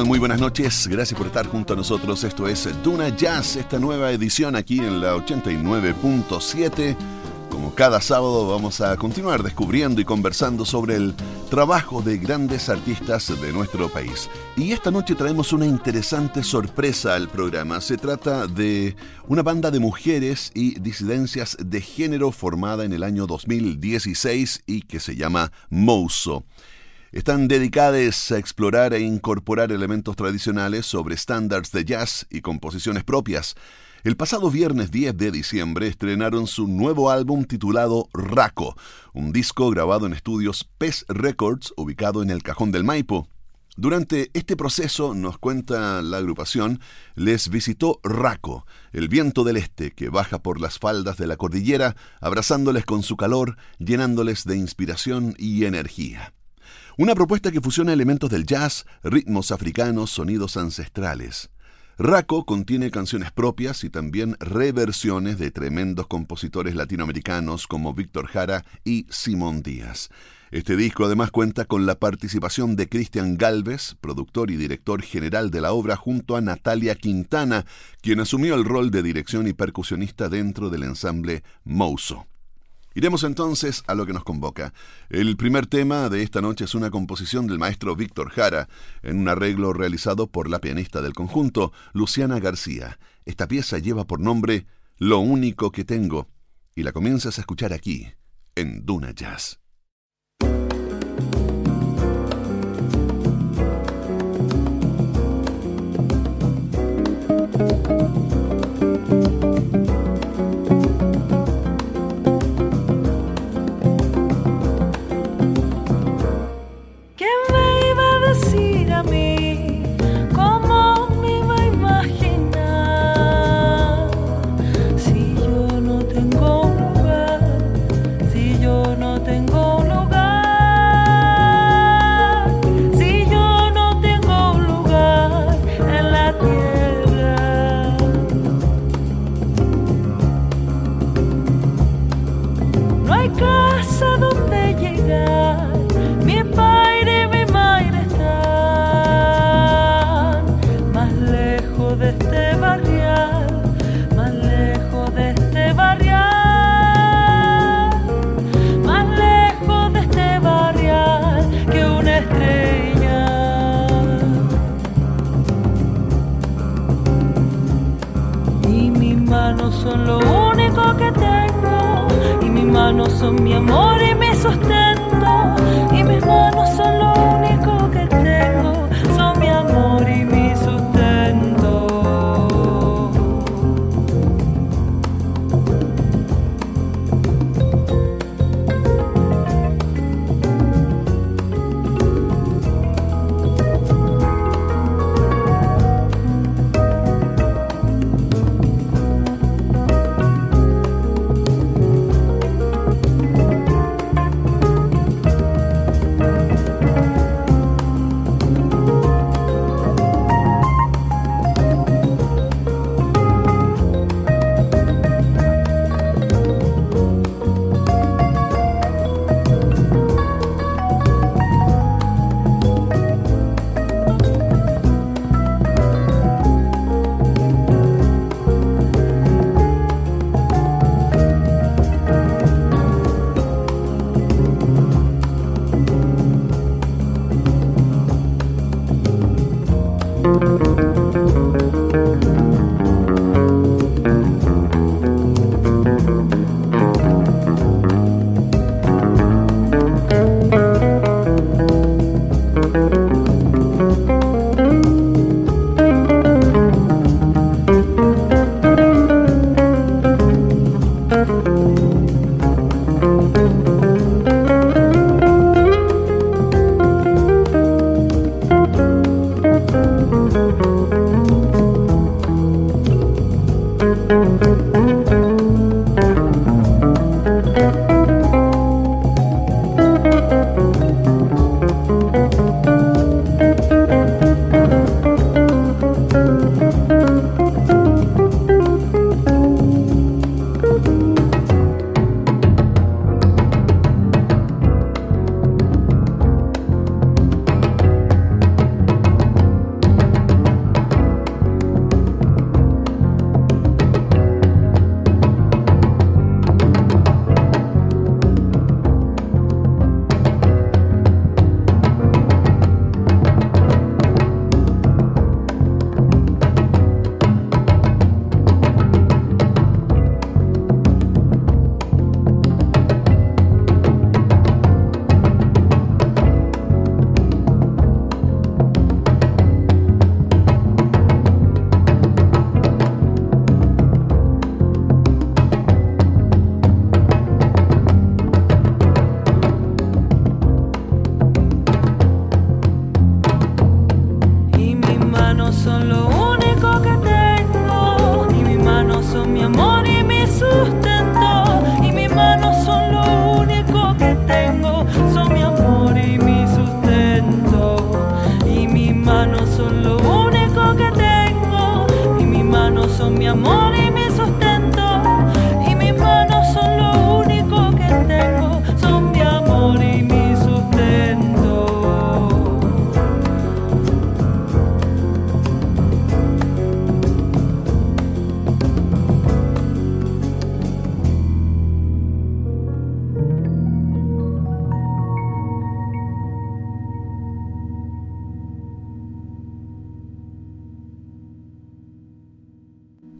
Muy buenas noches. Gracias por estar junto a nosotros. Esto es Duna Jazz, esta nueva edición aquí en la 89.7. Como cada sábado vamos a continuar descubriendo y conversando sobre el trabajo de grandes artistas de nuestro país. Y esta noche traemos una interesante sorpresa al programa. Se trata de una banda de mujeres y disidencias de género formada en el año 2016 y que se llama Mouso están dedicadas a explorar e incorporar elementos tradicionales sobre estándares de jazz y composiciones propias. El pasado viernes 10 de diciembre estrenaron su nuevo álbum titulado Raco, un disco grabado en estudios PES Records ubicado en el Cajón del Maipo. Durante este proceso, nos cuenta la agrupación, les visitó Raco, el viento del este que baja por las faldas de la cordillera, abrazándoles con su calor, llenándoles de inspiración y energía. Una propuesta que fusiona elementos del jazz, ritmos africanos, sonidos ancestrales. Raco contiene canciones propias y también reversiones de tremendos compositores latinoamericanos como Víctor Jara y Simón Díaz. Este disco además cuenta con la participación de Cristian Galvez, productor y director general de la obra, junto a Natalia Quintana, quien asumió el rol de dirección y percusionista dentro del ensamble Mouso. Iremos entonces a lo que nos convoca. El primer tema de esta noche es una composición del maestro Víctor Jara, en un arreglo realizado por la pianista del conjunto, Luciana García. Esta pieza lleva por nombre Lo único que tengo, y la comienzas a escuchar aquí, en Duna Jazz.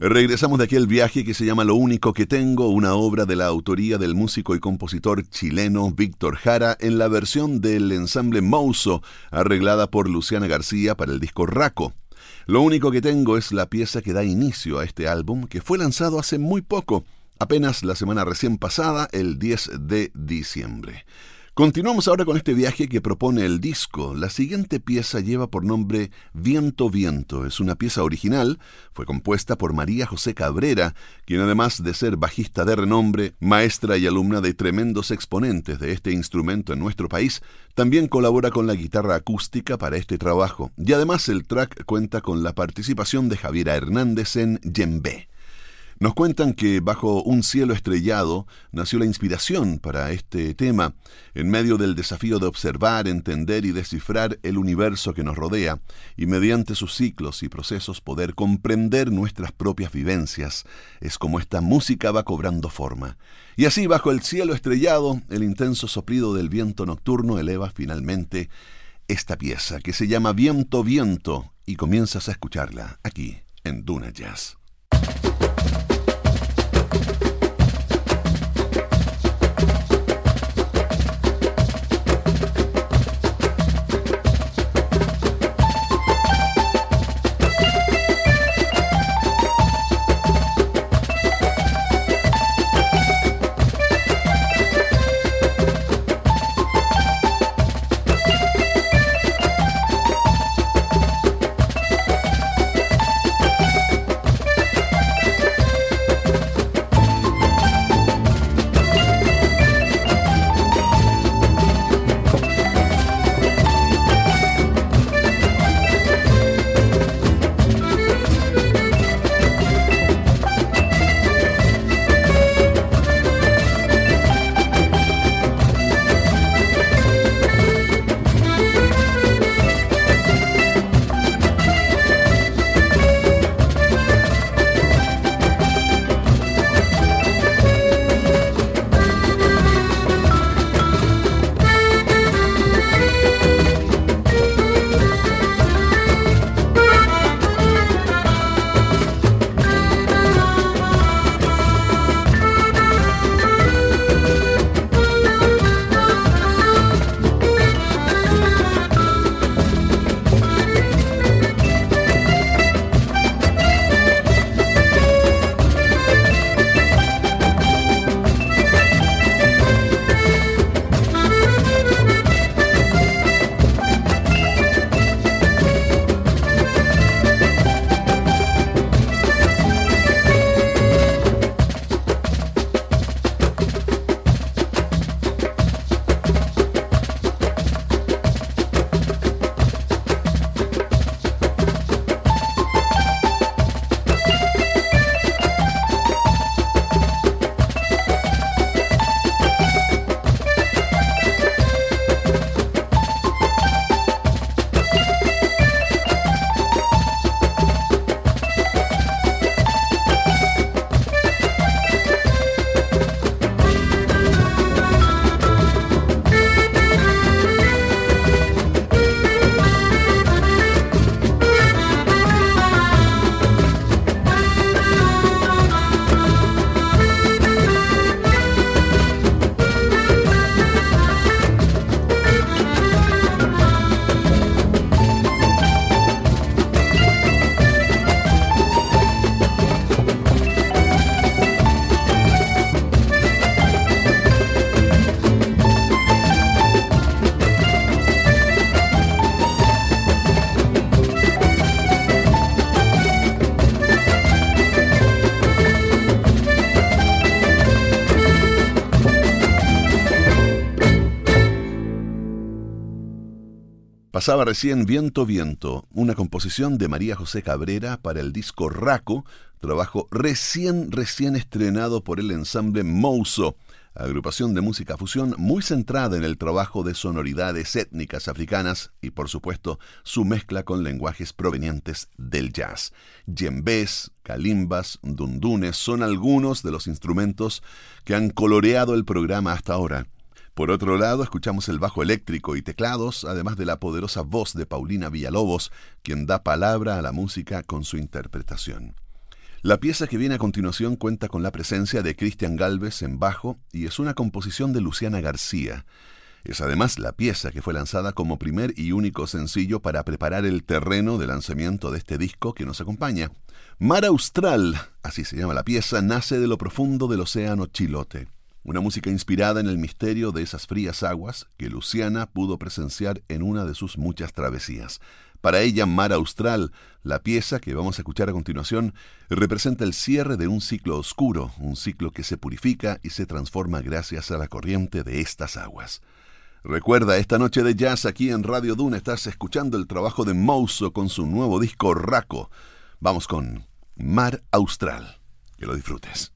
Regresamos de aquel viaje que se llama Lo único que tengo, una obra de la autoría del músico y compositor chileno Víctor Jara en la versión del ensamble Mouso, arreglada por Luciana García para el disco Raco. Lo único que tengo es la pieza que da inicio a este álbum que fue lanzado hace muy poco, apenas la semana recién pasada, el 10 de diciembre. Continuamos ahora con este viaje que propone el disco. La siguiente pieza lleva por nombre Viento Viento. Es una pieza original, fue compuesta por María José Cabrera, quien además de ser bajista de renombre, maestra y alumna de tremendos exponentes de este instrumento en nuestro país, también colabora con la guitarra acústica para este trabajo. Y además el track cuenta con la participación de Javiera Hernández en Yembe. Nos cuentan que bajo un cielo estrellado nació la inspiración para este tema, en medio del desafío de observar, entender y descifrar el universo que nos rodea, y mediante sus ciclos y procesos poder comprender nuestras propias vivencias. Es como esta música va cobrando forma. Y así, bajo el cielo estrellado, el intenso soplido del viento nocturno eleva finalmente esta pieza que se llama Viento, Viento, y comienzas a escucharla aquí en Duna Jazz. Pasaba recién Viento Viento, una composición de María José Cabrera para el disco Raco, trabajo recién, recién estrenado por el ensamble Mouso, agrupación de música fusión muy centrada en el trabajo de sonoridades étnicas africanas y por supuesto su mezcla con lenguajes provenientes del jazz. Yembés, calimbas, dundunes son algunos de los instrumentos que han coloreado el programa hasta ahora. Por otro lado, escuchamos el bajo eléctrico y teclados, además de la poderosa voz de Paulina Villalobos, quien da palabra a la música con su interpretación. La pieza que viene a continuación cuenta con la presencia de Cristian Galvez en bajo y es una composición de Luciana García. Es además la pieza que fue lanzada como primer y único sencillo para preparar el terreno de lanzamiento de este disco que nos acompaña. Mar Austral, así se llama la pieza, nace de lo profundo del océano Chilote. Una música inspirada en el misterio de esas frías aguas que Luciana pudo presenciar en una de sus muchas travesías. Para ella, Mar Austral, la pieza que vamos a escuchar a continuación, representa el cierre de un ciclo oscuro, un ciclo que se purifica y se transforma gracias a la corriente de estas aguas. Recuerda, esta noche de jazz aquí en Radio Duna estás escuchando el trabajo de Mouso con su nuevo disco Raco. Vamos con Mar Austral. Que lo disfrutes.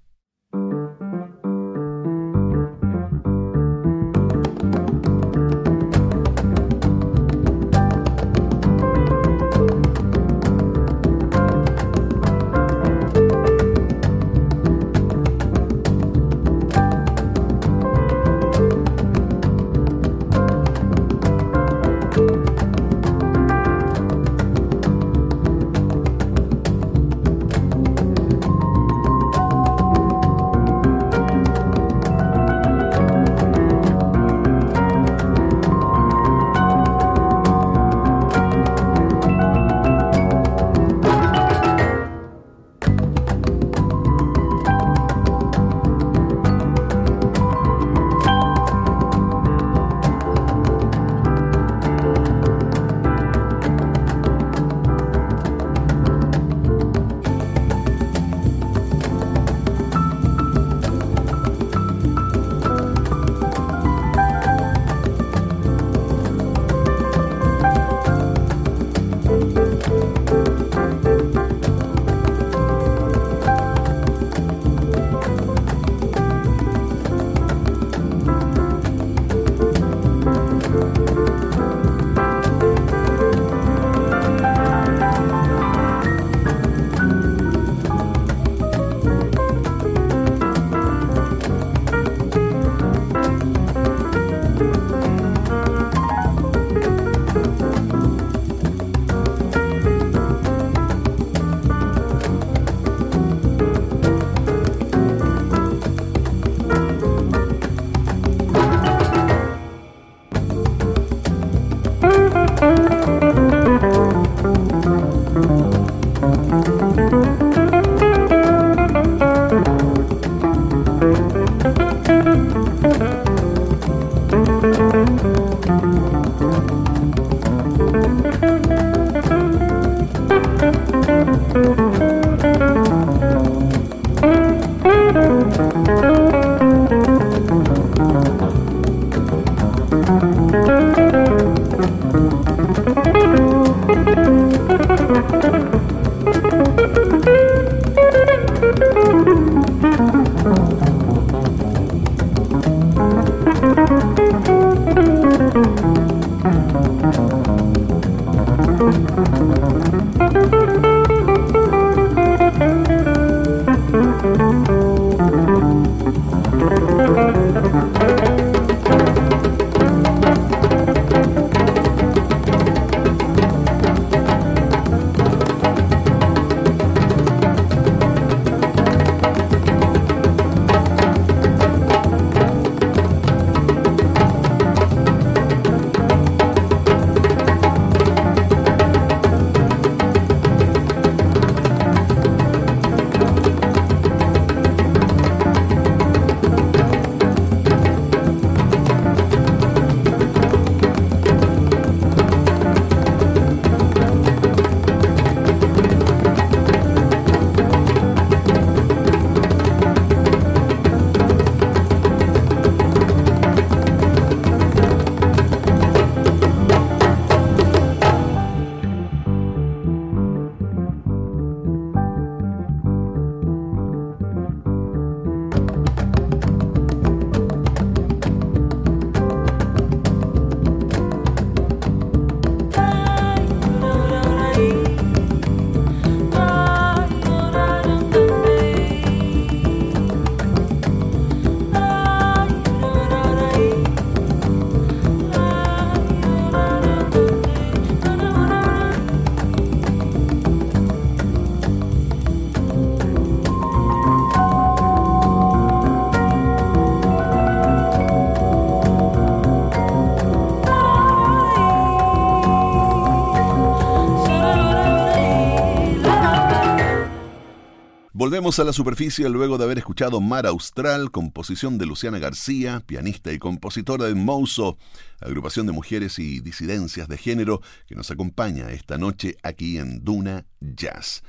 Volvemos a la superficie luego de haber escuchado Mar Austral, composición de Luciana García, pianista y compositora de Mouso, agrupación de mujeres y disidencias de género que nos acompaña esta noche aquí en Duna Jazz.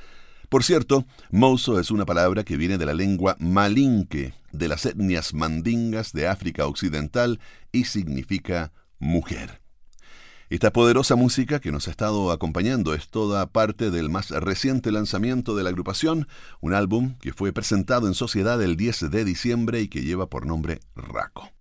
Por cierto, Mouso es una palabra que viene de la lengua malinque, de las etnias mandingas de África Occidental y significa mujer. Esta poderosa música que nos ha estado acompañando es toda parte del más reciente lanzamiento de la agrupación, un álbum que fue presentado en sociedad el 10 de diciembre y que lleva por nombre Raco.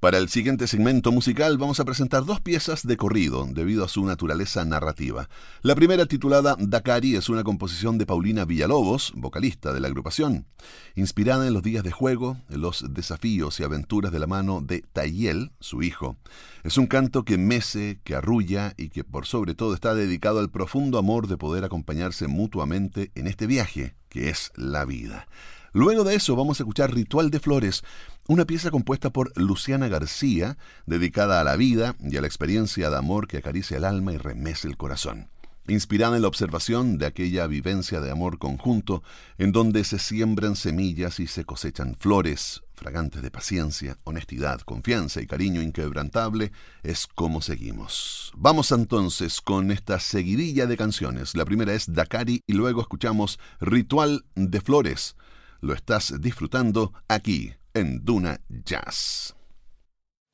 Para el siguiente segmento musical vamos a presentar dos piezas de corrido debido a su naturaleza narrativa. La primera titulada Dakari es una composición de Paulina Villalobos, vocalista de la agrupación, inspirada en los días de juego, en los desafíos y aventuras de la mano de Tayel, su hijo. Es un canto que mece, que arrulla y que por sobre todo está dedicado al profundo amor de poder acompañarse mutuamente en este viaje que es la vida. Luego de eso vamos a escuchar Ritual de Flores, una pieza compuesta por Luciana García, dedicada a la vida y a la experiencia de amor que acaricia el alma y remece el corazón. Inspirada en la observación de aquella vivencia de amor conjunto, en donde se siembran semillas y se cosechan flores, fragantes de paciencia, honestidad, confianza y cariño inquebrantable, es como seguimos. Vamos entonces con esta seguidilla de canciones. La primera es Dakari y luego escuchamos Ritual de Flores. Lo estás disfrutando aquí en Duna Jazz.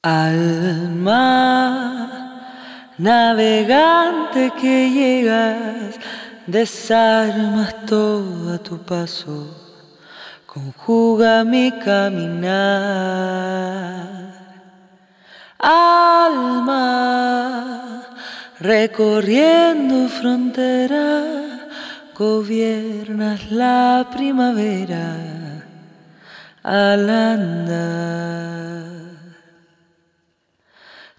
Alma, navegante que llegas, desarmas todo a tu paso, conjuga mi caminar. Alma, recorriendo frontera, gobiernas la primavera al andar.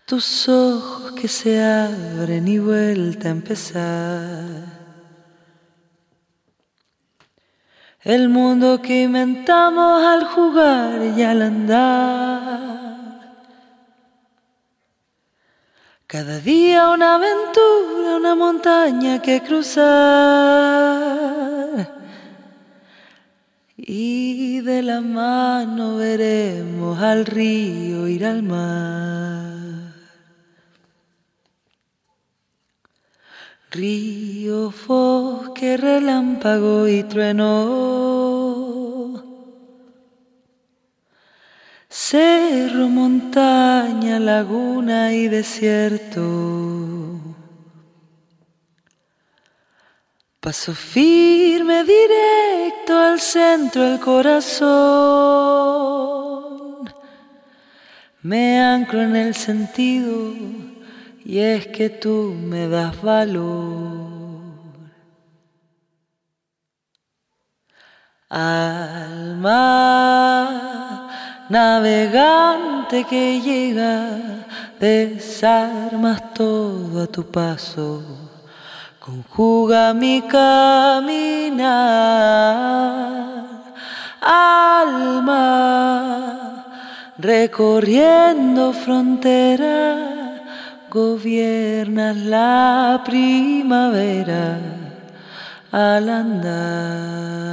Tus ojos que se abren y vuelta a empezar. El mundo que inventamos al jugar y al andar. Cada día una aventura, una montaña que cruzar y de la mano veremos al río ir al mar. Río, bosque, relámpago y trueno. Cerro, montaña, laguna y desierto. Paso firme directo al centro del corazón. Me anclo en el sentido y es que tú me das valor. Alma navegante que llega, desarmas todo a tu paso conjuga mi caminar, alma, recorriendo frontera, gobiernas la primavera al andar.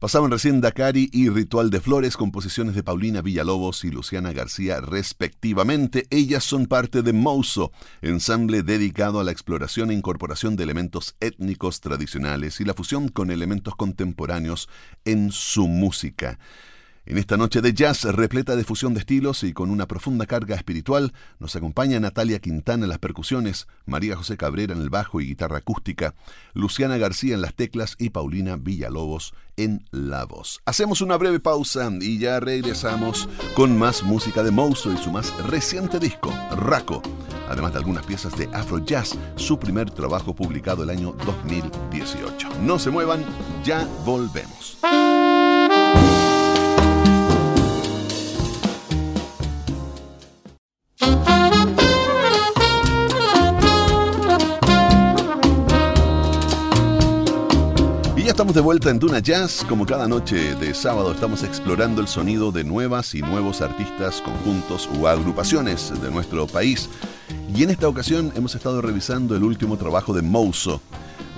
Pasaban recién Dakari y Ritual de Flores, composiciones de Paulina Villalobos y Luciana García respectivamente. Ellas son parte de Mouso, ensamble dedicado a la exploración e incorporación de elementos étnicos tradicionales y la fusión con elementos contemporáneos en su música. En esta noche de jazz repleta de fusión de estilos y con una profunda carga espiritual, nos acompaña Natalia Quintana en las percusiones, María José Cabrera en el bajo y guitarra acústica, Luciana García en las teclas y Paulina Villalobos en la voz. Hacemos una breve pausa y ya regresamos con más música de Mouso y su más reciente disco, Raco, además de algunas piezas de Afro Jazz, su primer trabajo publicado el año 2018. No se muevan, ya volvemos. Estamos de vuelta en Duna Jazz. Como cada noche de sábado estamos explorando el sonido de nuevas y nuevos artistas, conjuntos u agrupaciones de nuestro país. Y en esta ocasión hemos estado revisando el último trabajo de Mouso,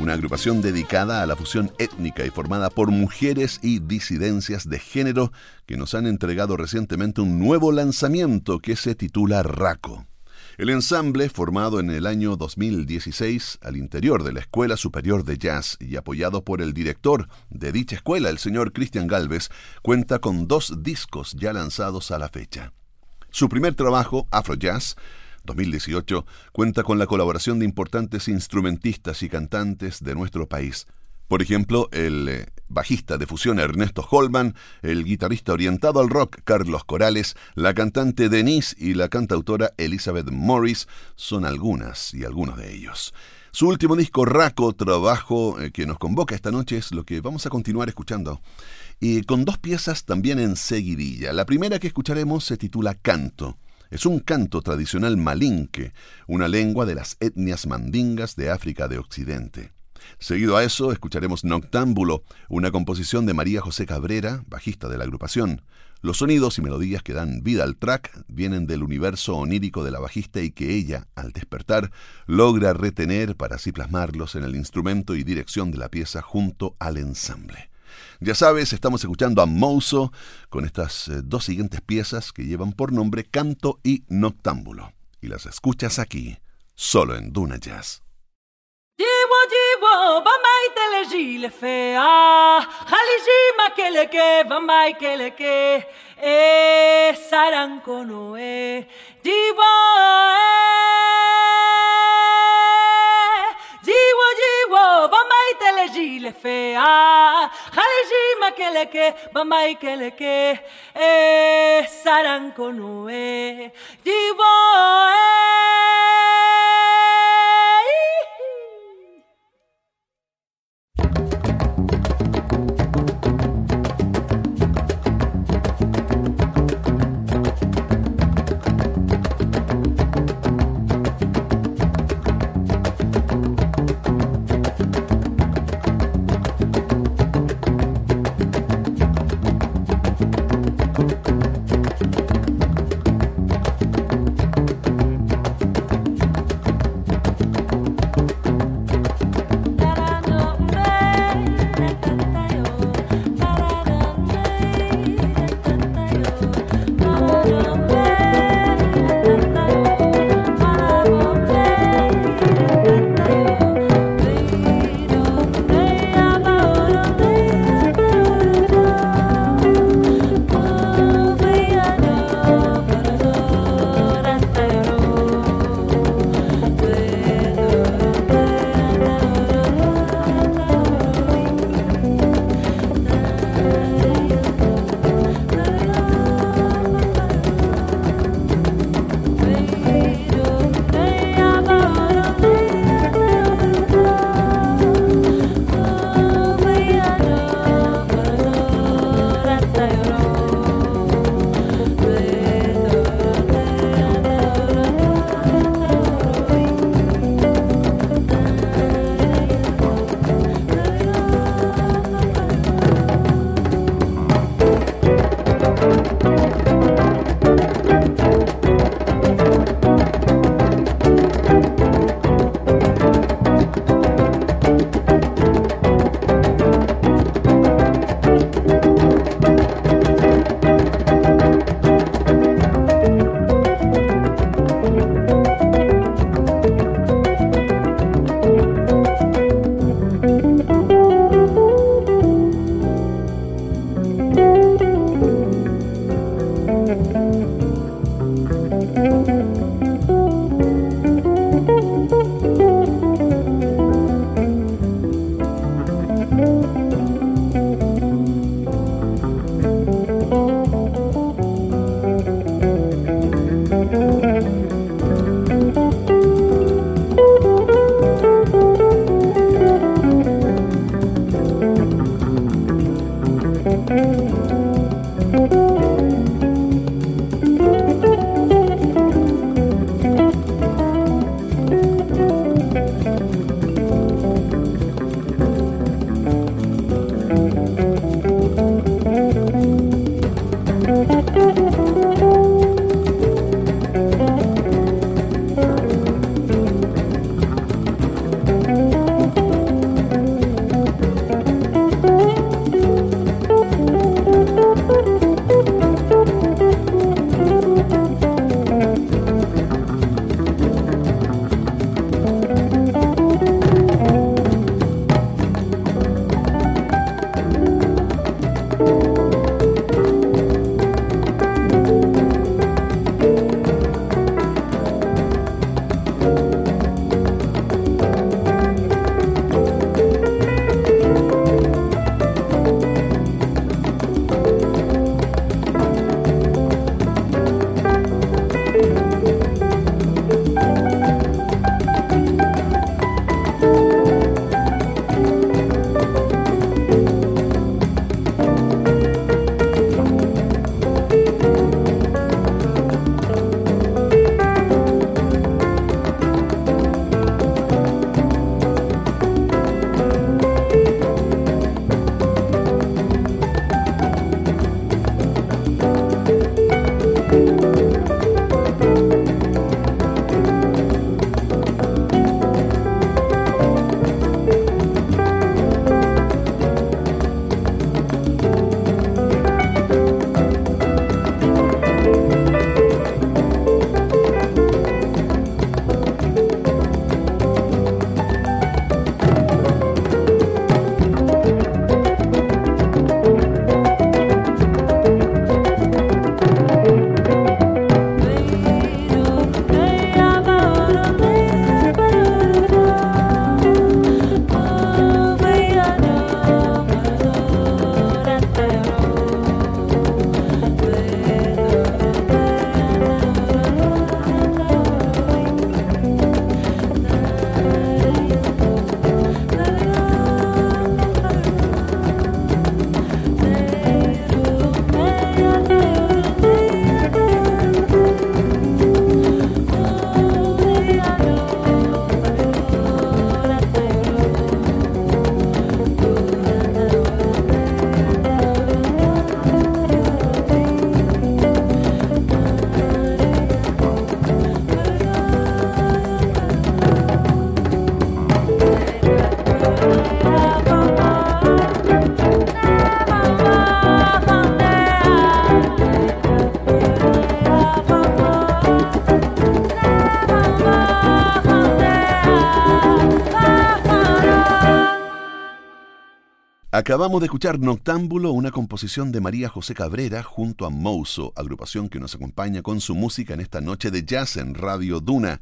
una agrupación dedicada a la fusión étnica y formada por mujeres y disidencias de género que nos han entregado recientemente un nuevo lanzamiento que se titula Raco. El ensamble, formado en el año 2016 al interior de la Escuela Superior de Jazz y apoyado por el director de dicha escuela, el señor Cristian Galvez, cuenta con dos discos ya lanzados a la fecha. Su primer trabajo, Afro Jazz, 2018, cuenta con la colaboración de importantes instrumentistas y cantantes de nuestro país, por ejemplo, el eh, bajista de fusión Ernesto Holman, el guitarrista orientado al rock Carlos Corales, la cantante Denise y la cantautora Elizabeth Morris son algunas y algunos de ellos. Su último disco, Raco, trabajo eh, que nos convoca esta noche, es lo que vamos a continuar escuchando. Y con dos piezas también en seguidilla. La primera que escucharemos se titula Canto. Es un canto tradicional malinque, una lengua de las etnias mandingas de África de Occidente. Seguido a eso, escucharemos Noctámbulo, una composición de María José Cabrera, bajista de la agrupación. Los sonidos y melodías que dan vida al track vienen del universo onírico de la bajista y que ella, al despertar, logra retener para así plasmarlos en el instrumento y dirección de la pieza junto al ensamble. Ya sabes, estamos escuchando a Mouso con estas eh, dos siguientes piezas que llevan por nombre Canto y Noctámbulo. Y las escuchas aquí, solo en Duna Jazz. Dis-moi, dis-moi, va maïté le gile fea. Haliji ma ba mai maïké e Eh, saranko noé. Dis-moi, eh. Dis-moi, dis-moi, va le fea. Haliji ma keleke, va maïké leke. Eh, saranko noé. Dis-moi. Acabamos de escuchar Noctámbulo, una composición de María José Cabrera junto a Mouso, agrupación que nos acompaña con su música en esta noche de jazz en Radio Duna.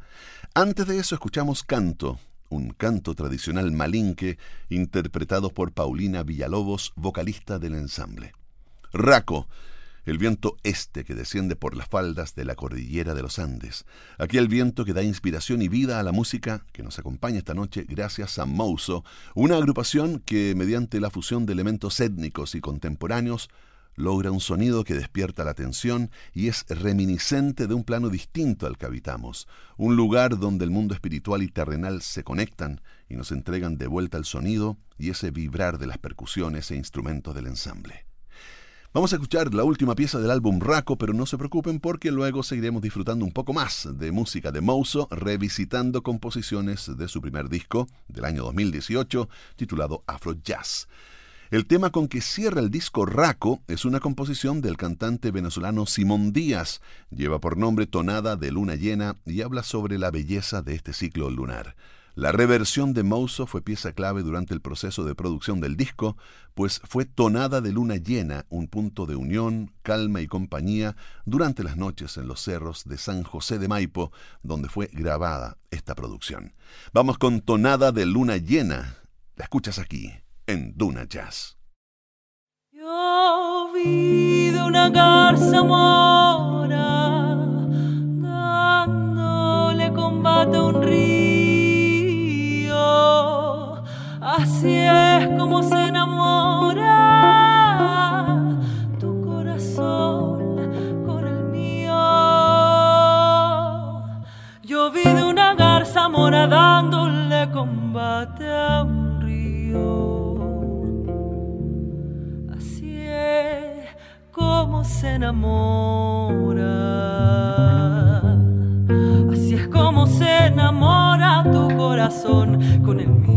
Antes de eso escuchamos Canto, un canto tradicional malinque interpretado por Paulina Villalobos, vocalista del ensamble. Raco, el viento este que desciende por las faldas de la cordillera de los Andes, aquel viento que da inspiración y vida a la música que nos acompaña esta noche gracias a Mouso, una agrupación que mediante la fusión de elementos étnicos y contemporáneos logra un sonido que despierta la atención y es reminiscente de un plano distinto al que habitamos, un lugar donde el mundo espiritual y terrenal se conectan y nos entregan de vuelta el sonido y ese vibrar de las percusiones e instrumentos del ensamble. Vamos a escuchar la última pieza del álbum Raco, pero no se preocupen porque luego seguiremos disfrutando un poco más de música de Mouso, revisitando composiciones de su primer disco del año 2018, titulado Afro Jazz. El tema con que cierra el disco Raco es una composición del cantante venezolano Simón Díaz. Lleva por nombre Tonada de Luna Llena y habla sobre la belleza de este ciclo lunar. La reversión de Mouso fue pieza clave durante el proceso de producción del disco, pues fue tonada de luna llena, un punto de unión, calma y compañía durante las noches en los cerros de San José de Maipo, donde fue grabada esta producción. Vamos con tonada de luna llena. La escuchas aquí, en Duna Jazz. Yo vi de una garza mora dándole combate a un río Así es como se enamora tu corazón con el mío. Yo vi de una garza mora dándole combate a un río. Así es como se enamora. Así es como se enamora tu corazón con el mío.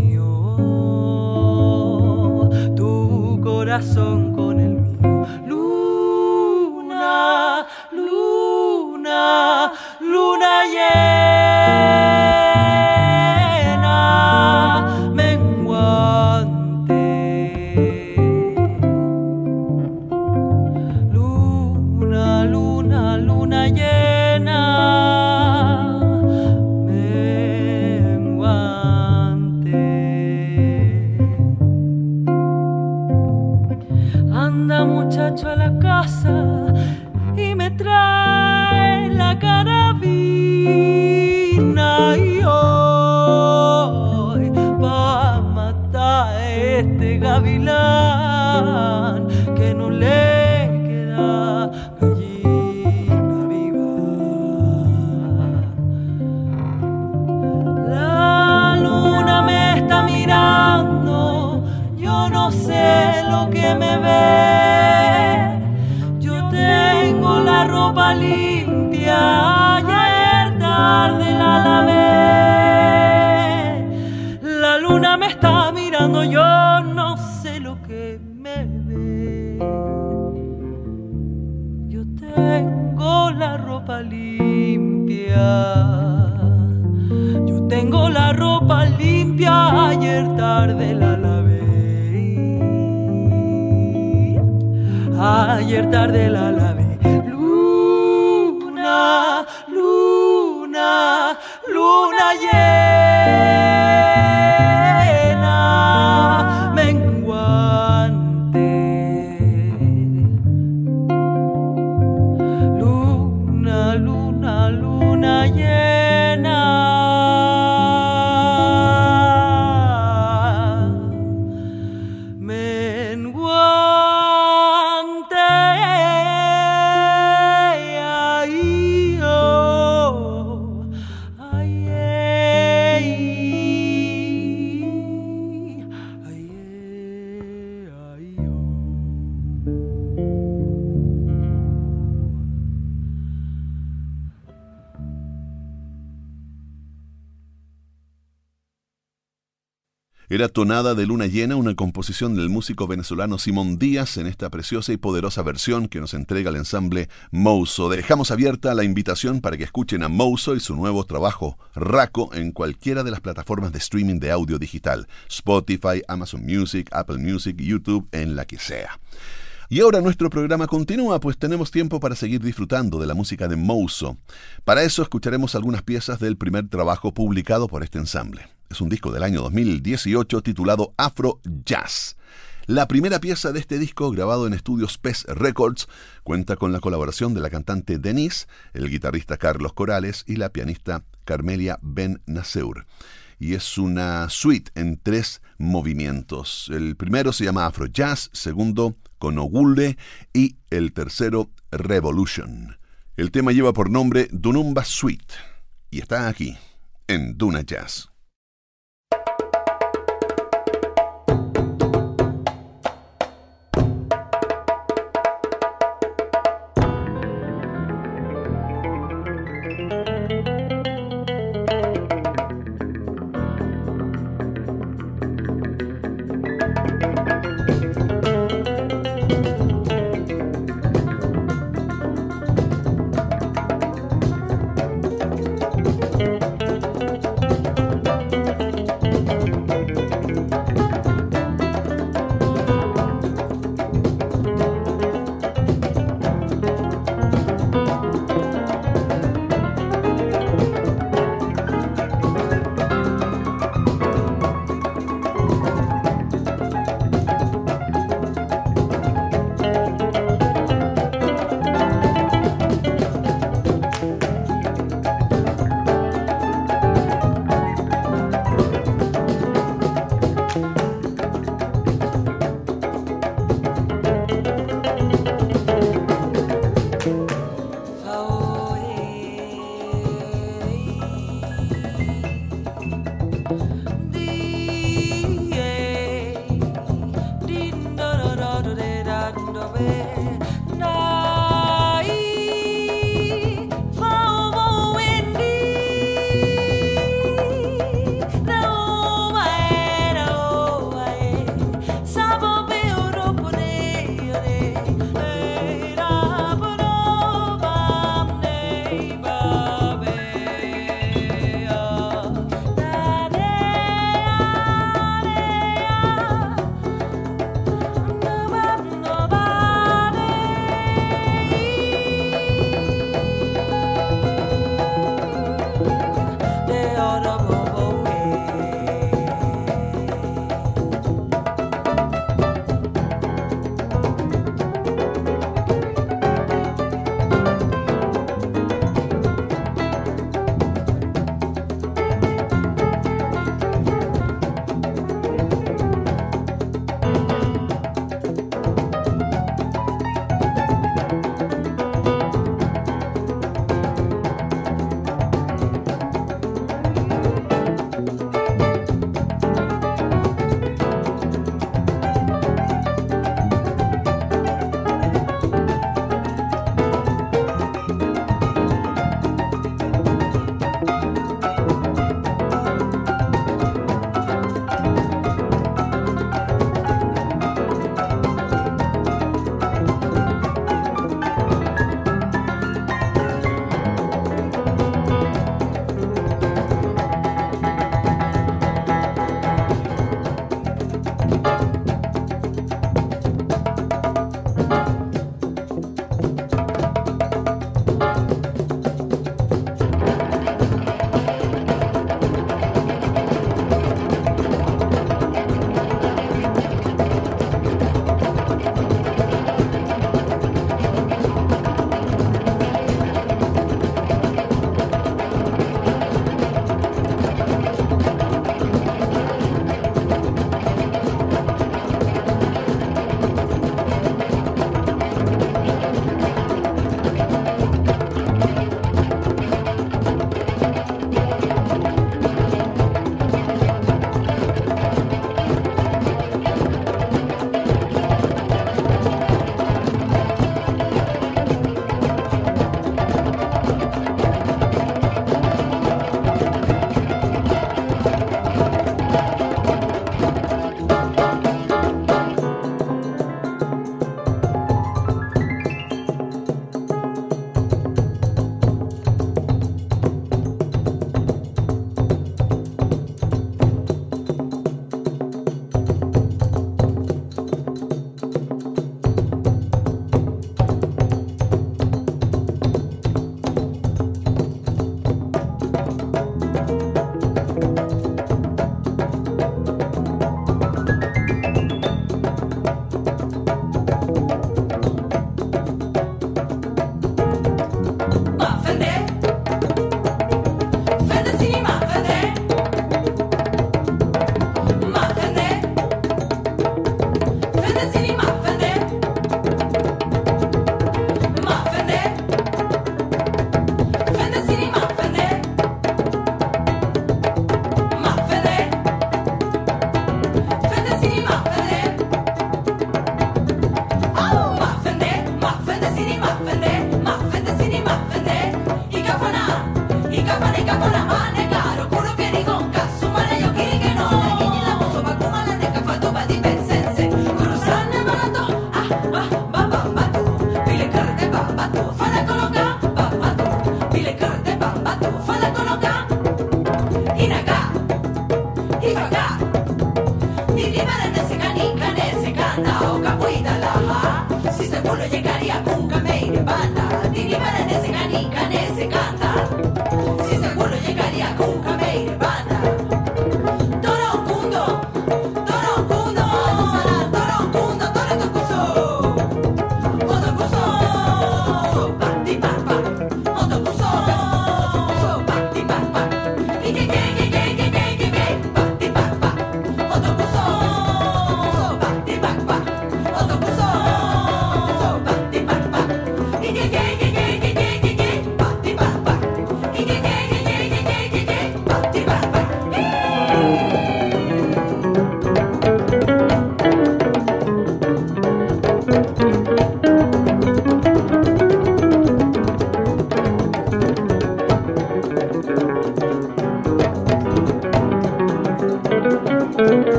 Corazón con el mío. Luna, luna, luna llena, que me ve ropa limpia, ayer tarde la lavé. La luna me está mirando, yo no sé lo que me ve. Yo tengo la ropa limpia. Yo tengo la ropa limpia, ayer tarde la Ayer tarde la lavé. Tonada de Luna Llena, una composición del músico venezolano Simón Díaz en esta preciosa y poderosa versión que nos entrega el ensamble Mouso. Dejamos abierta la invitación para que escuchen a Mouso y su nuevo trabajo, Raco, en cualquiera de las plataformas de streaming de audio digital, Spotify, Amazon Music, Apple Music, YouTube, en la que sea. Y ahora nuestro programa continúa, pues tenemos tiempo para seguir disfrutando de la música de Mouso. Para eso escucharemos algunas piezas del primer trabajo publicado por este ensamble. Es un disco del año 2018 titulado Afro Jazz. La primera pieza de este disco, grabado en estudios PES Records, cuenta con la colaboración de la cantante Denise, el guitarrista Carlos Corales y la pianista Carmelia Ben Naseur. Y es una suite en tres movimientos. El primero se llama Afro Jazz, segundo Conogule y el tercero Revolution. El tema lleva por nombre Dunumba Suite y está aquí, en Duna Jazz.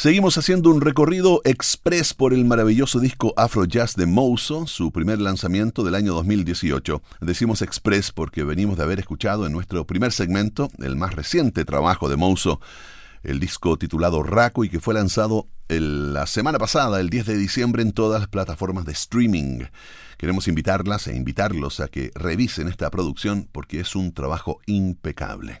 Seguimos haciendo un recorrido express por el maravilloso disco Afro Jazz de Mouso, su primer lanzamiento del año 2018. Decimos express porque venimos de haber escuchado en nuestro primer segmento el más reciente trabajo de Mouso, el disco titulado Raco y que fue lanzado la semana pasada, el 10 de diciembre, en todas las plataformas de streaming. Queremos invitarlas e invitarlos a que revisen esta producción porque es un trabajo impecable.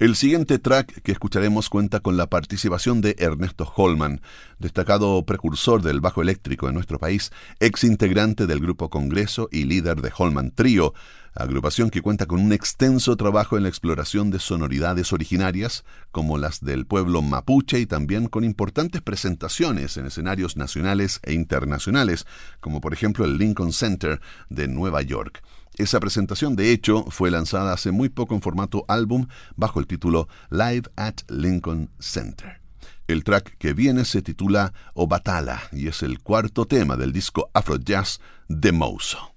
El siguiente track que escucharemos cuenta con la participación de Ernesto Holman, destacado precursor del bajo eléctrico en nuestro país, ex integrante del Grupo Congreso y líder de Holman Trio, agrupación que cuenta con un extenso trabajo en la exploración de sonoridades originarias, como las del pueblo mapuche, y también con importantes presentaciones en escenarios nacionales e internacionales, como por ejemplo el Lincoln Center de Nueva York. Esa presentación, de hecho, fue lanzada hace muy poco en formato álbum bajo el título Live at Lincoln Center. El track que viene se titula Obatala y es el cuarto tema del disco Afro Jazz de Mouso.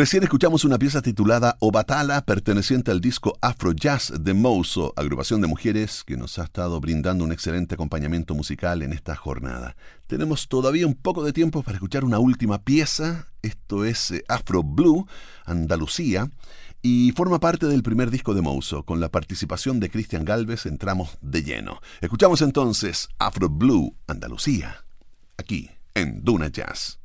Recién escuchamos una pieza titulada Obatala, perteneciente al disco Afro Jazz de Mouso, agrupación de mujeres que nos ha estado brindando un excelente acompañamiento musical en esta jornada. Tenemos todavía un poco de tiempo para escuchar una última pieza, esto es eh, Afro Blue, Andalucía, y forma parte del primer disco de Mouso. Con la participación de Cristian Galvez entramos de lleno. Escuchamos entonces Afro Blue, Andalucía, aquí en Duna Jazz.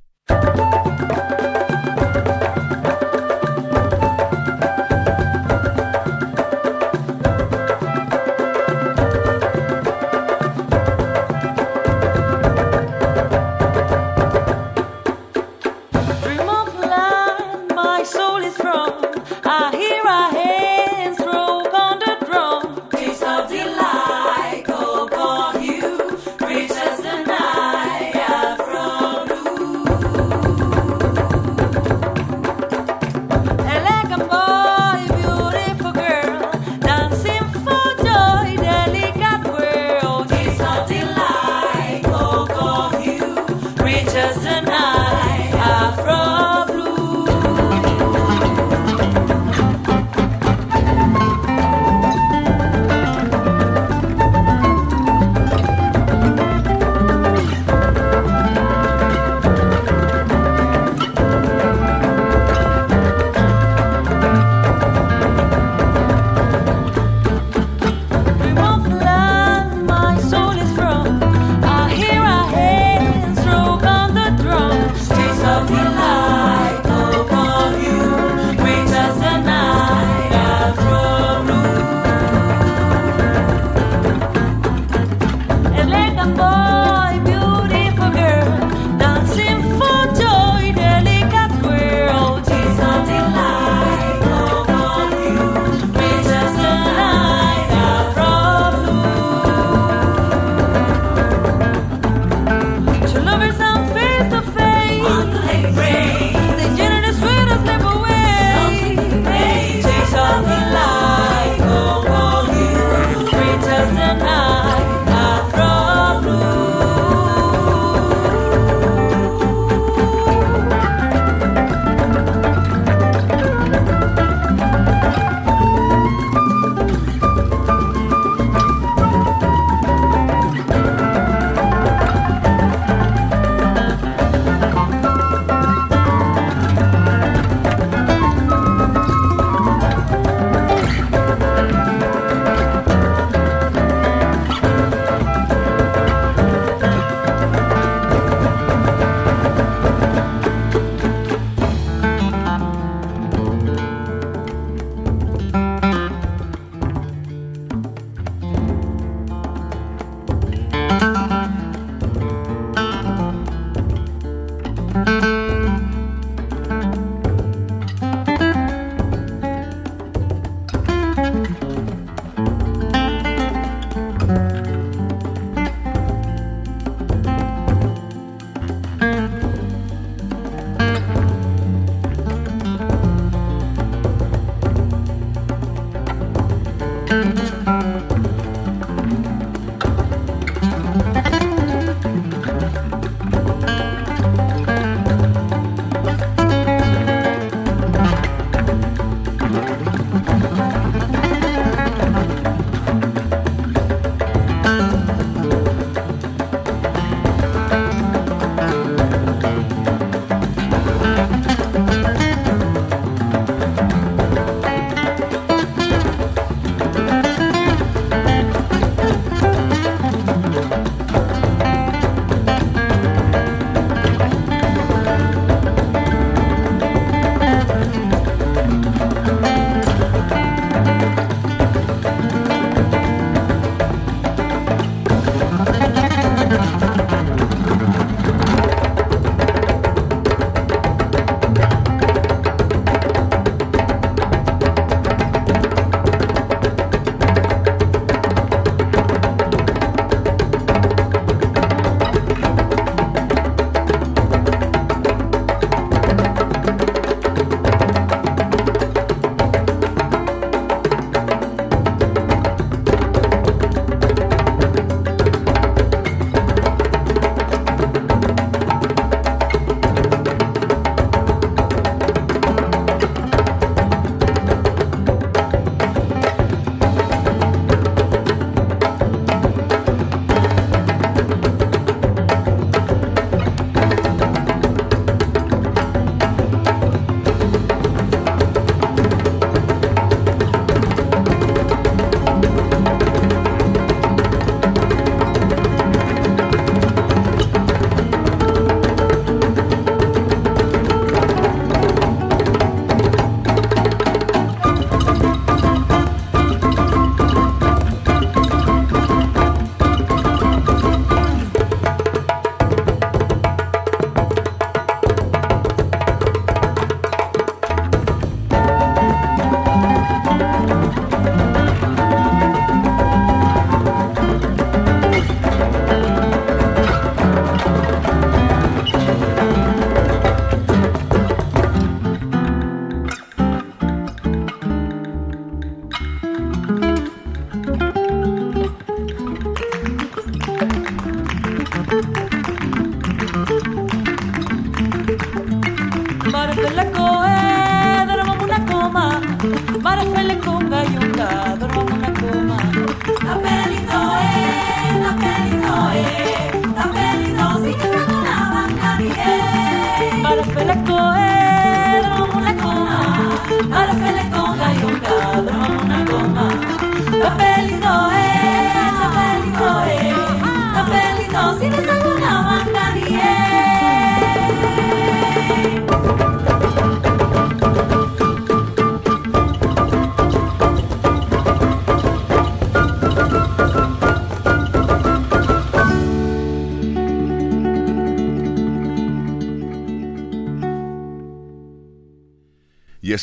Eh, tapelito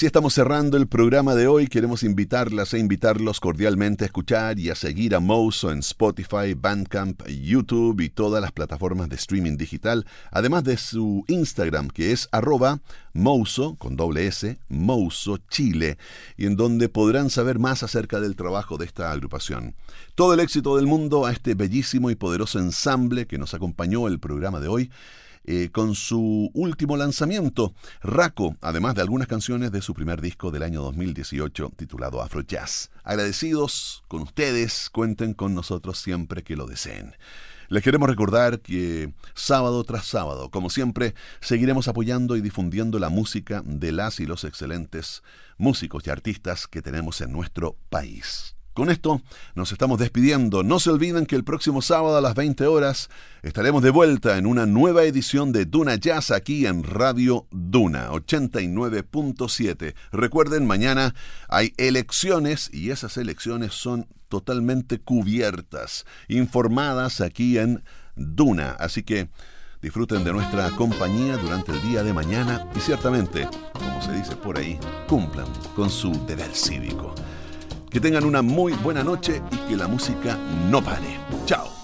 así estamos cerrando el programa de hoy. Queremos invitarlas e invitarlos cordialmente a escuchar y a seguir a Mouso en Spotify, Bandcamp, YouTube y todas las plataformas de streaming digital, además de su Instagram que es arroba Mouso con doble S, Mouso Chile, y en donde podrán saber más acerca del trabajo de esta agrupación. Todo el éxito del mundo a este bellísimo y poderoso ensamble que nos acompañó el programa de hoy eh, con su último lanzamiento, Raco, además de algunas canciones de su primer disco del año 2018 titulado Afro Jazz. Agradecidos con ustedes, cuenten con nosotros siempre que lo deseen. Les queremos recordar que sábado tras sábado, como siempre, seguiremos apoyando y difundiendo la música de las y los excelentes músicos y artistas que tenemos en nuestro país. Con esto nos estamos despidiendo. No se olviden que el próximo sábado a las 20 horas estaremos de vuelta en una nueva edición de Duna Jazz aquí en Radio Duna 89.7. Recuerden, mañana hay elecciones y esas elecciones son totalmente cubiertas, informadas aquí en Duna. Así que disfruten de nuestra compañía durante el día de mañana y ciertamente, como se dice por ahí, cumplan con su deber cívico. Que tengan una muy buena noche y que la música no pare. Chao.